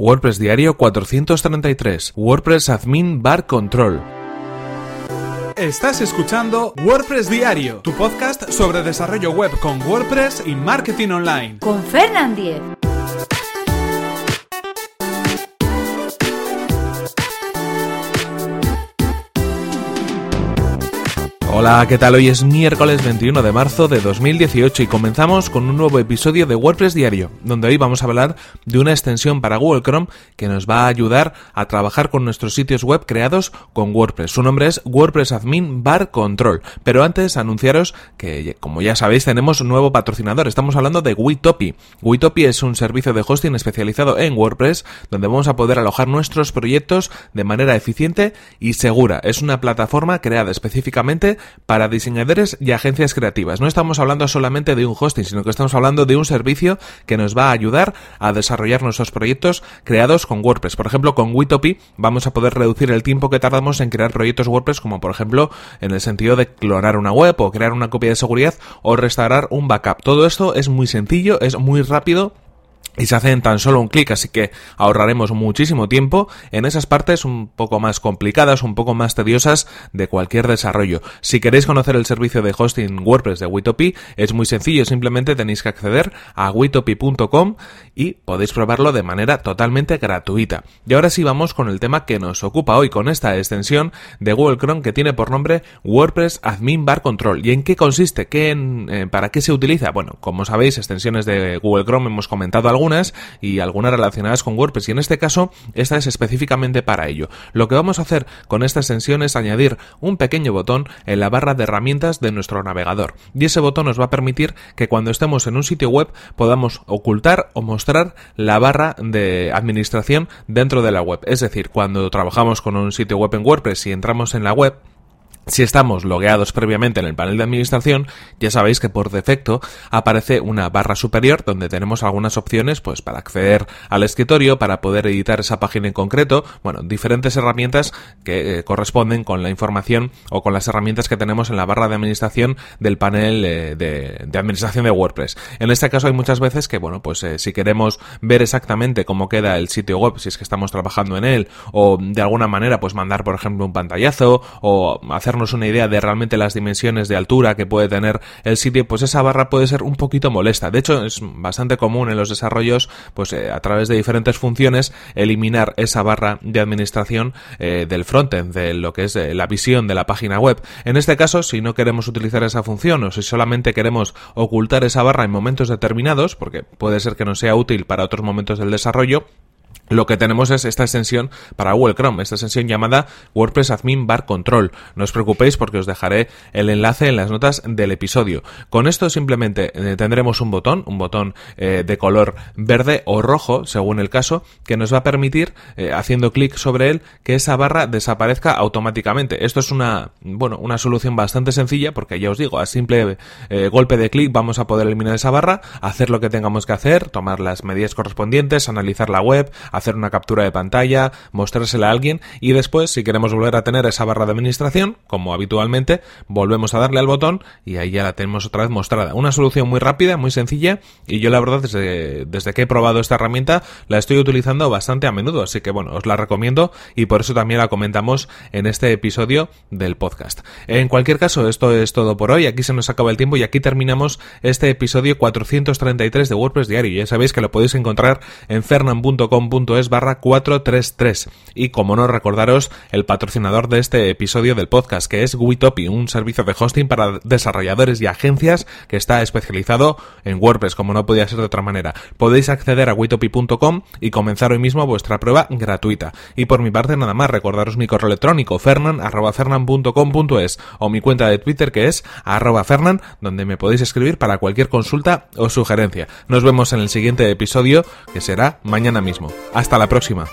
WordPress Diario 433. WordPress Admin Bar Control. Estás escuchando WordPress Diario, tu podcast sobre desarrollo web con WordPress y marketing online. Con Fernand Diez. Hola, ¿qué tal? Hoy es miércoles 21 de marzo de 2018 y comenzamos con un nuevo episodio de WordPress Diario, donde hoy vamos a hablar de una extensión para Google Chrome que nos va a ayudar a trabajar con nuestros sitios web creados con WordPress. Su nombre es WordPress Admin Bar Control. Pero antes, anunciaros que, como ya sabéis, tenemos un nuevo patrocinador. Estamos hablando de Witopi. Witopi es un servicio de hosting especializado en WordPress, donde vamos a poder alojar nuestros proyectos de manera eficiente y segura. Es una plataforma creada específicamente para diseñadores y agencias creativas. No estamos hablando solamente de un hosting, sino que estamos hablando de un servicio que nos va a ayudar a desarrollar nuestros proyectos creados con WordPress. Por ejemplo, con Witopi vamos a poder reducir el tiempo que tardamos en crear proyectos WordPress, como por ejemplo en el sentido de clonar una web o crear una copia de seguridad o restaurar un backup. Todo esto es muy sencillo, es muy rápido y se hace en tan solo un clic, así que ahorraremos muchísimo tiempo en esas partes un poco más complicadas, un poco más tediosas de cualquier desarrollo. Si queréis conocer el servicio de hosting WordPress de Witopi, es muy sencillo, simplemente tenéis que acceder a witopi.com y podéis probarlo de manera totalmente gratuita. Y ahora sí vamos con el tema que nos ocupa hoy, con esta extensión de Google Chrome que tiene por nombre WordPress Admin Bar Control. ¿Y en qué consiste? ¿Qué eh, ¿Para qué se utiliza? Bueno, como sabéis, extensiones de Google Chrome hemos comentado algunas y algunas relacionadas con WordPress y en este caso esta es específicamente para ello. Lo que vamos a hacer con esta extensión es añadir un pequeño botón en la barra de herramientas de nuestro navegador y ese botón nos va a permitir que cuando estemos en un sitio web podamos ocultar o mostrar la barra de administración dentro de la web. Es decir, cuando trabajamos con un sitio web en WordPress y entramos en la web, si estamos logueados previamente en el panel de administración, ya sabéis que por defecto aparece una barra superior donde tenemos algunas opciones pues para acceder al escritorio, para poder editar esa página en concreto, bueno, diferentes herramientas que eh, corresponden con la información o con las herramientas que tenemos en la barra de administración del panel eh, de, administración de WordPress. En este caso hay muchas veces que, bueno, pues eh, si queremos ver exactamente cómo queda el sitio web, si es que estamos trabajando en él, o de alguna manera pues mandar por ejemplo un pantallazo o hacer una idea de realmente las dimensiones de altura que puede tener el sitio, pues esa barra puede ser un poquito molesta. De hecho, es bastante común en los desarrollos, pues eh, a través de diferentes funciones, eliminar esa barra de administración eh, del frontend, de lo que es eh, la visión de la página web. En este caso, si no queremos utilizar esa función o si solamente queremos ocultar esa barra en momentos determinados, porque puede ser que no sea útil para otros momentos del desarrollo, lo que tenemos es esta extensión para Google Chrome, esta extensión llamada WordPress Admin Bar Control. No os preocupéis porque os dejaré el enlace en las notas del episodio. Con esto simplemente eh, tendremos un botón, un botón eh, de color verde o rojo, según el caso, que nos va a permitir, eh, haciendo clic sobre él, que esa barra desaparezca automáticamente. Esto es una, bueno, una solución bastante sencilla porque ya os digo, a simple golpe de clic vamos a poder eliminar esa barra, hacer lo que tengamos que hacer, tomar las medidas correspondientes, analizar la web, hacer una captura de pantalla, mostrársela a alguien y después, si queremos volver a tener esa barra de administración, como habitualmente, volvemos a darle al botón y ahí ya la tenemos otra vez mostrada. Una solución muy rápida, muy sencilla y yo la verdad desde, desde que he probado esta herramienta la estoy utilizando bastante a menudo, así que bueno, os la recomiendo y por eso también la comentamos en este episodio del podcast. En cualquier caso, esto es todo por hoy, aquí se nos acaba el tiempo y aquí terminamos este episodio 433 de WordPress Diario. Ya sabéis que lo podéis encontrar en fernan.com es barra 433. Y como no recordaros el patrocinador de este episodio del podcast, que es Witopi, un servicio de hosting para desarrolladores y agencias que está especializado en WordPress, como no podía ser de otra manera. Podéis acceder a witopi.com y comenzar hoy mismo vuestra prueba gratuita. Y por mi parte nada más, recordaros mi correo electrónico fernan.fernan.com.es o mi cuenta de Twitter que es arroba fernan, donde me podéis escribir para cualquier consulta o sugerencia. Nos vemos en el siguiente episodio, que será mañana mismo. Hasta la próxima.